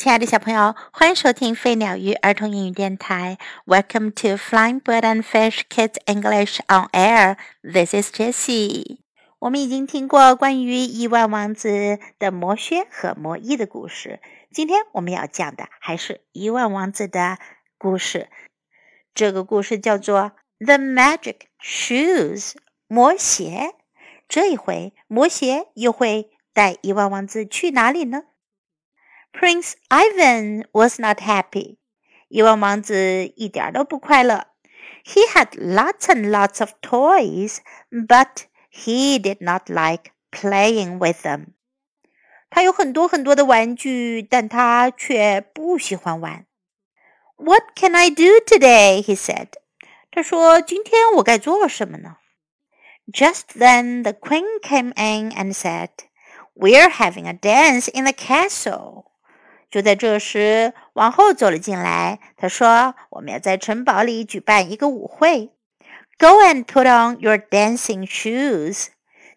亲爱的小朋友，欢迎收听飞鸟鱼儿童英语电台。Welcome to Flying Bird and Fish Kids English on Air. This is Jessie. 我们已经听过关于亿万王子的魔靴和魔衣的故事，今天我们要讲的还是亿万王子的故事。这个故事叫做《The Magic Shoes》魔鞋。这一回，魔鞋又会带亿万王子去哪里呢 Prince Ivan was not happy. 伊万王子一点都不快乐。He had lots and lots of toys, but he did not like playing with them. 他有很多很多的玩具，但他却不喜欢玩。What can I do today? He said. 他说：“今天我该做什么呢？” Just then the queen came in and said, "We're having a dance in the castle." 就在这时，王后走了进来。她说：“我们要在城堡里举办一个舞会。Go and put on your dancing shoes，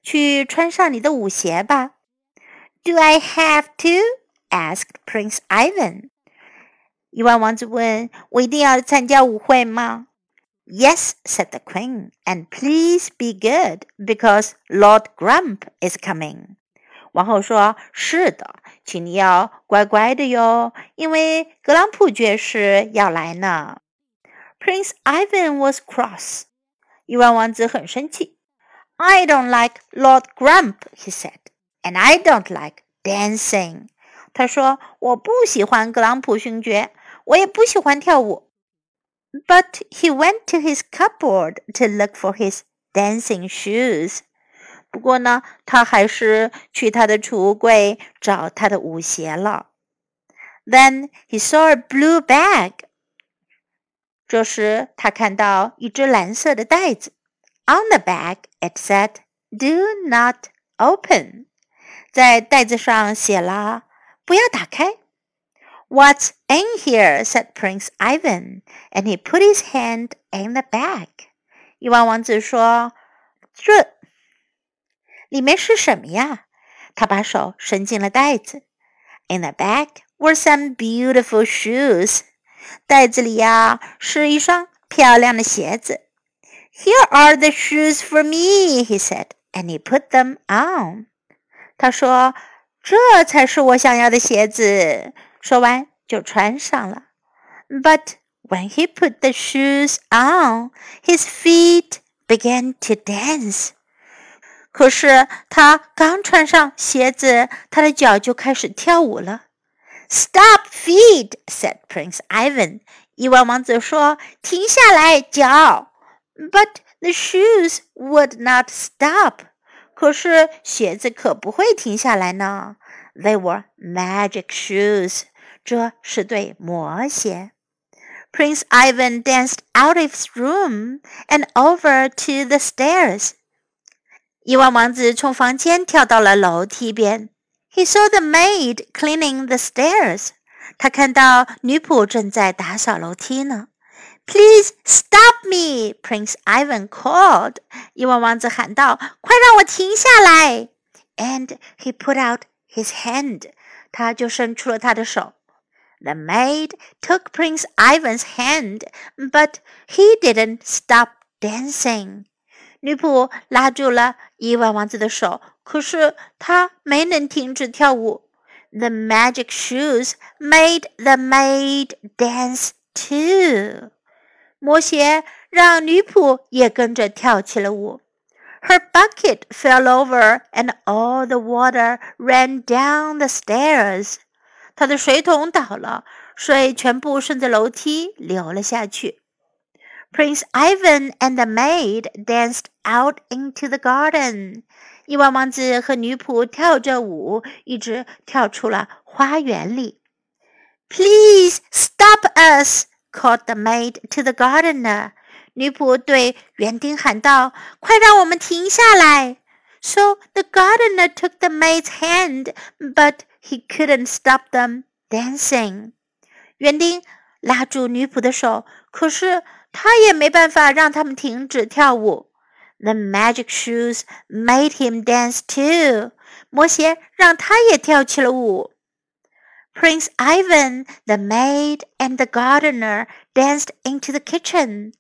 去穿上你的舞鞋吧。”Do I have to？asked Prince Ivan。亿万王子问：“我一定要参加舞会吗？”Yes，said the queen，and please be good because Lord Grump is coming。王后说：“是的，请你要乖乖的哟，因为格朗普爵士要来呢。” Prince Ivan was cross. 亿万王子很生气。I don't like Lord Grump, he said, and I don't like dancing. 他说：“我不喜欢格朗普勋爵，我也不喜欢跳舞。” But he went to his cupboard to look for his dancing shoes. 不过呢，他还是去他的储物柜找他的舞鞋了。Then he saw a blue bag。这时他看到一只蓝色的袋子。On the bag it said "Do not open." 在袋子上写了“不要打开”。What's in here? said Prince Ivan, and he put his hand in the bag. 亿万王子说：“这。” ”里面是什么呀？他把手伸进了袋子。In the bag were some beautiful shoes。袋子里呀是一双漂亮的鞋子。Here are the shoes for me, he said, and he put them on。他说：“这才是我想要的鞋子。”说完就穿上了。But when he put the shoes on, his feet began to dance. 可是他刚穿上鞋子，他的脚就开始跳舞了。Stop feet, said Prince Ivan. 亿万王子说：“停下来，脚。” But the shoes would not stop. 可是鞋子可不会停下来呢。They were magic shoes. 这是对魔鞋。Prince Ivan danced out of his room and over to the stairs. 亿万王子从房间跳到了楼梯边。He saw the maid cleaning the stairs. 他看到女仆正在打扫楼梯呢。Please stop me, Prince Ivan called. 亿万王子喊道：“快让我停下来！” And he put out his hand. 他就伸出了他的手。The maid took Prince Ivan's hand, but he didn't stop dancing. 女仆拉住了亿万王子的手，可是他没能停止跳舞。The magic shoes made the maid dance too。魔鞋让女仆也跟着跳起了舞。Her bucket fell over and all the water ran down the stairs。她的水桶倒了，水全部顺着楼梯流了下去。Prince Ivan and the maid danced out into the garden. garden。伊万王子和女仆跳着舞，一直跳出了花园里。Please stop us! called the maid to the gardener. 女仆对园丁喊道：“快让我们停下来！” So the gardener took the maid's hand, but he couldn't stop them dancing. 园丁拉住女仆的手，可是他也没办法让他们停止跳舞。The magic shoes made him dance too。魔鞋让他也跳起了舞。Prince Ivan, the maid, and the gardener danced into the kitchen.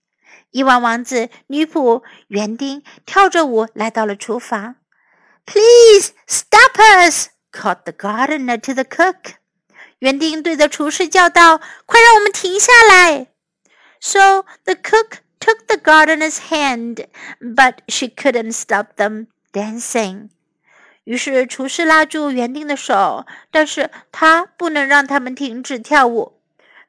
亿万王子、女仆、园丁跳着舞来到了厨房。Please stop us! called the gardener to the cook. 园丁对着厨师叫道：“快让我们停下来！” So the cook took the gardener's hand, but she couldn't stop them dancing. 于是厨师拉住园丁的手，但是他不能让他们停止跳舞。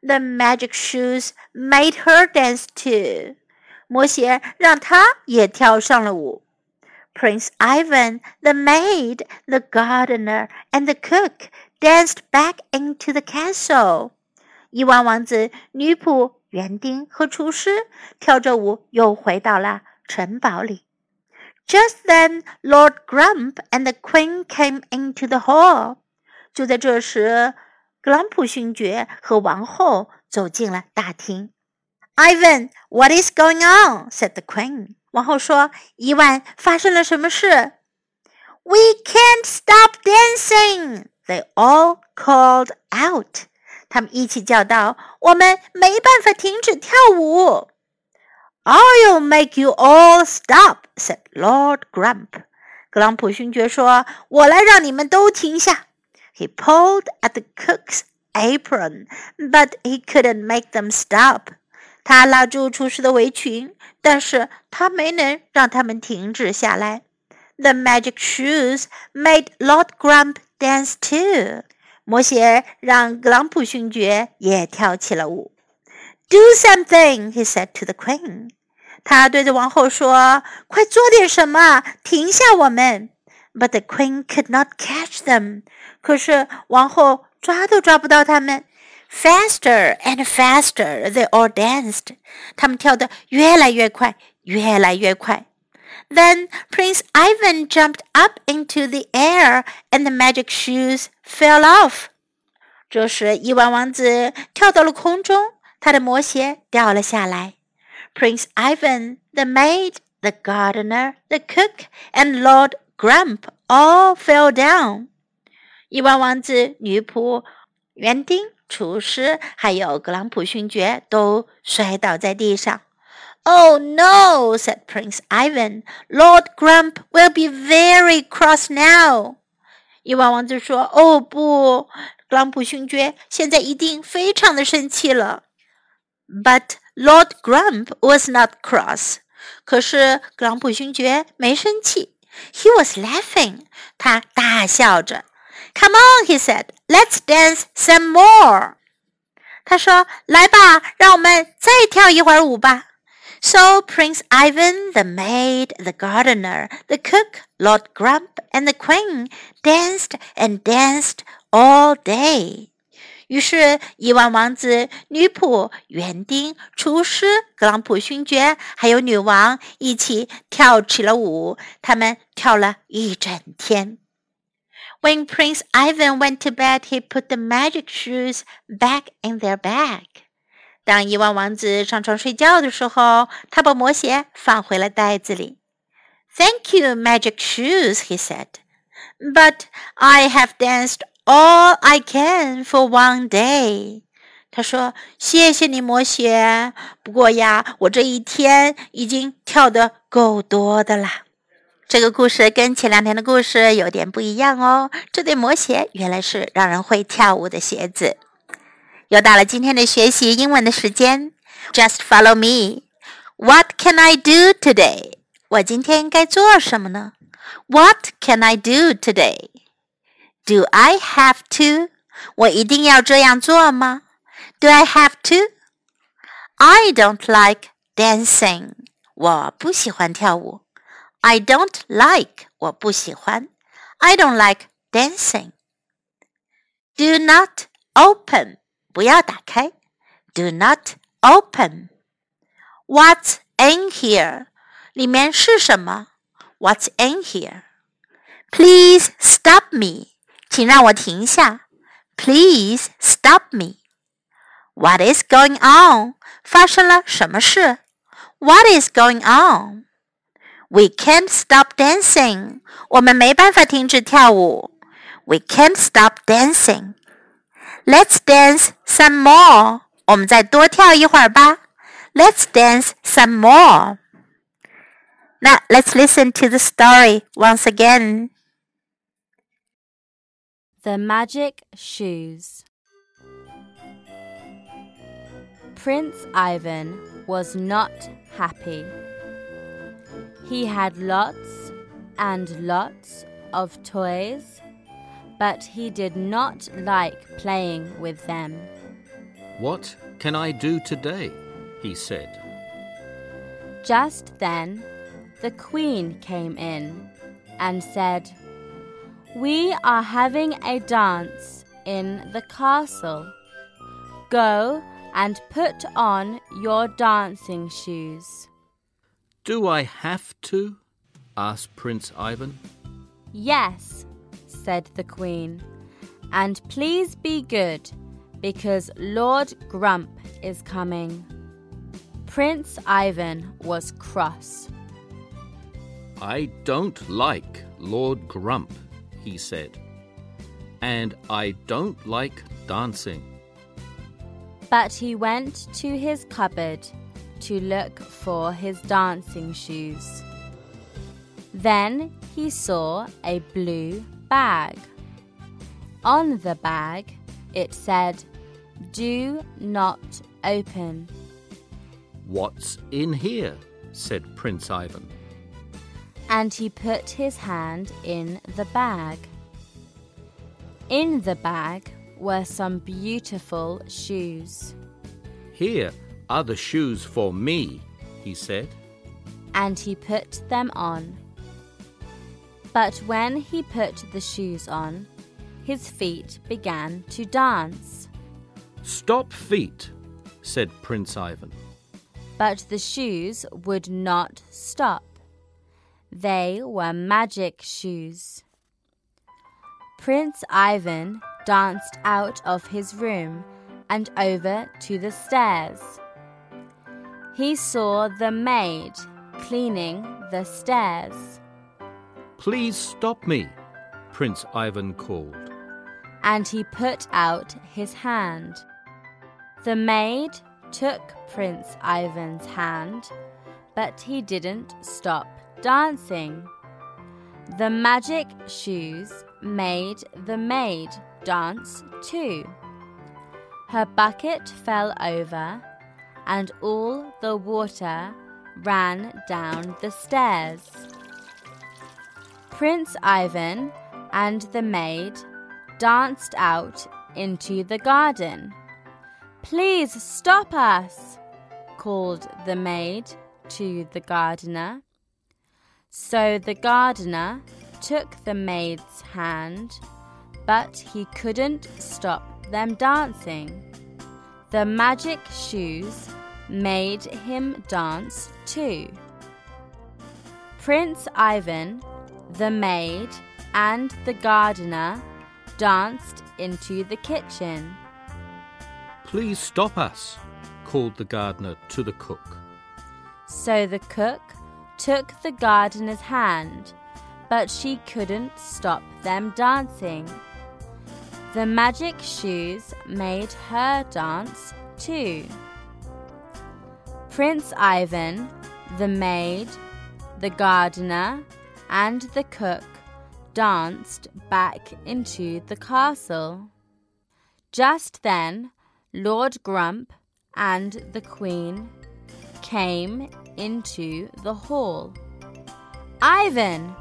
The magic shoes made her dance too. 魔鞋让她也跳上了舞。Prince Ivan, the maid, the gardener, and the cook danced back into the castle. 亿万王子、女仆、 园丁和厨师跳着舞又回到了城堡里。just then, Lord Grump and the Queen came into the hall. 就在这时，格朗普勋爵和王后走进了大厅。Ivan, what is going on? said the Queen. 王后说：“伊万，发生了什么事？”We can't stop dancing. They all called out. 他们一起叫道：“我们没办法停止跳舞。” I'll make you all stop," said Lord Grump. 格朗普勋爵说：“我来让你们都停下。” He pulled at the cook's apron, but he couldn't make them stop. 他拉住厨师的围裙，但是他没能让他们停止下来。The magic shoes made Lord Grump dance too. 魔鞋让格朗普勋爵也跳起了舞。Do something, he said to the queen. 他对着王后说：“快做点什么，停下我们。” But the queen could not catch them. 可是王后抓都抓不到他们。Faster and faster they all danced. 他们跳得越来越快，越来越快。Then Prince Ivan jumped up into the air, and the magic shoes fell off. 这时，亿万王子跳到了空中，他的魔鞋掉了下来。Prince Ivan, the maid, the gardener, the cook, and Lord Grump all fell down. 亿万王子、女仆、园丁、厨师，还有格朗普勋爵都摔倒在地上。 Oh no, said Prince Ivan. Lord Grump will be very cross now. 亿万王子说：“哦不，格朗普勋爵现在一定非常的生气了。” But Lord Grump was not cross. 可是格朗普勋爵没生气。He was laughing. 他大笑着。Come on, he said. Let's dance some more. 他说：“来吧，让我们再跳一会儿舞吧。” So Prince Ivan, the maid, the gardener, the cook, Lord Grump, and the queen danced and danced all day. 于是，亿万王子、女仆、园丁、厨师、格朗普勋爵还有女王一起跳起了舞。他们跳了一整天。When Prince Ivan went to bed, he put the magic shoes back in their bag. 当亿万王子上床睡觉的时候，他把魔鞋放回了袋子里。Thank you, magic shoes, he said. But I have danced All I can for one day，他说：“谢谢你，魔鞋。不过呀，我这一天已经跳得够多的啦。”这个故事跟前两天的故事有点不一样哦。这对魔鞋原来是让人会跳舞的鞋子。又到了今天的学习英文的时间，Just follow me。What can I do today？我今天该做什么呢？What can I do today？Do I have to？我一定要这样做吗？Do I have to？I don't like dancing。我不喜欢跳舞。I don't like。我不喜欢。I don't like dancing。Do not open。 不要打开。Do not open。What's in here？里面是什么？What's in here？Please stop me。请让我停下。Please stop me. What is going on? 发生了什么事？What is going on? We can't stop dancing. 我们没办法停止跳舞。We can't stop dancing. Let's dance some more. 我们再多跳一会儿吧。Let's dance some more. Now let's listen to the story once again. The Magic Shoes. Prince Ivan was not happy. He had lots and lots of toys, but he did not like playing with them. What can I do today? he said. Just then, the Queen came in and said, We are having a dance in the castle. Go and put on your dancing shoes. Do I have to? asked Prince Ivan. Yes, said the Queen, and please be good, because Lord Grump is coming. Prince Ivan was cross. I don't like Lord Grump, he said, and I don't like dancing. But he went to his cupboard to look for his dancing shoes. Then he saw a blue bag. On the bag, it said, Do not open. What's in here? said Prince Ivan. And he put his hand in the bag. In the bag were some beautiful shoes. Here are the shoes for me, he said. And he put them on. But when he put the shoes on, his feet began to dance. Stop feet, said Prince Ivan. But the shoes would not stop. They were magic shoes. Prince Ivan danced out of his room and over to the stairs. He saw the maid cleaning the stairs. Please stop me, Prince Ivan called. And he put out his hand. The maid took Prince Ivan's hand, but he didn't stop dancing. The magic shoes made the maid dance too. Her bucket fell over, and all the water ran down the stairs. Prince Ivan and the maid danced out into the garden. Please stop us, called the maid to the gardener. So the gardener took the maid's hand, but he couldn't stop them dancing. The magic shoes made him dance too. Prince Ivan, the maid, and the gardener danced into the kitchen. Please stop us, called the gardener to the cook. So the cook took the gardener's hand, but she couldn't stop them dancing. The magic shoes made her dance too. Prince Ivan, the maid, the gardener, and the cook danced back into the castle. Just then, Lord Grump and the Queen came into the hall. Ivan,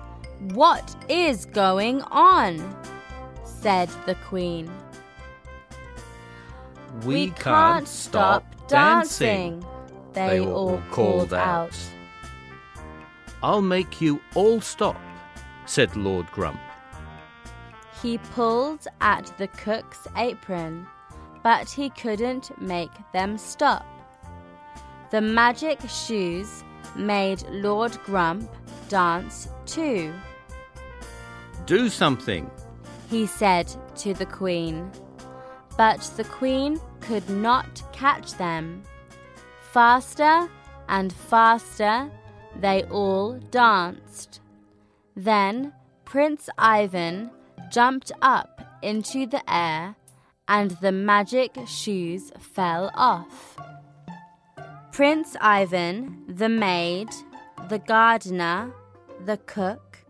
what is going on? said the Queen. We, can't stop dancing, they, all called out. I'll make you all stop, said Lord Grump. He pulled at the cook's apron, but he couldn't make them stop. The magic shoes made Lord Grump dance too. Do something, he said to the Queen. But the Queen could not catch them. Faster and faster they all danced. Then Prince Ivan jumped up into the air and the magic shoes fell off. Prince Ivan, the maid, the gardener, the cook,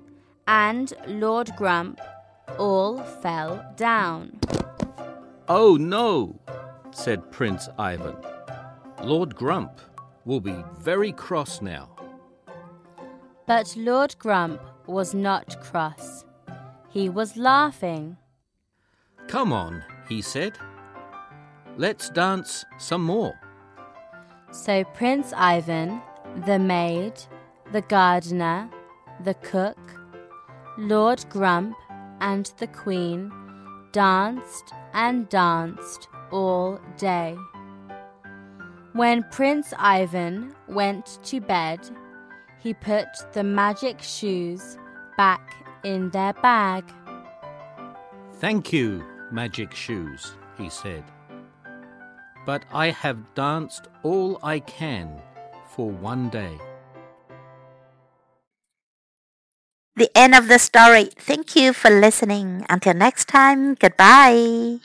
and Lord Grump all fell down. Oh no, said Prince Ivan. Lord Grump will be very cross now. But Lord Grump was not cross. He was laughing. Come on, he said. Let's dance some more. So Prince Ivan, the maid, the gardener, the cook, Lord Grump, and the Queen danced and danced all day. When Prince Ivan went to bed, he put the magic shoes back in their bag. Thank you, magic shoes, he said. But I have danced all I can for one day. The end of the story. Thank you for listening. Until next time, goodbye.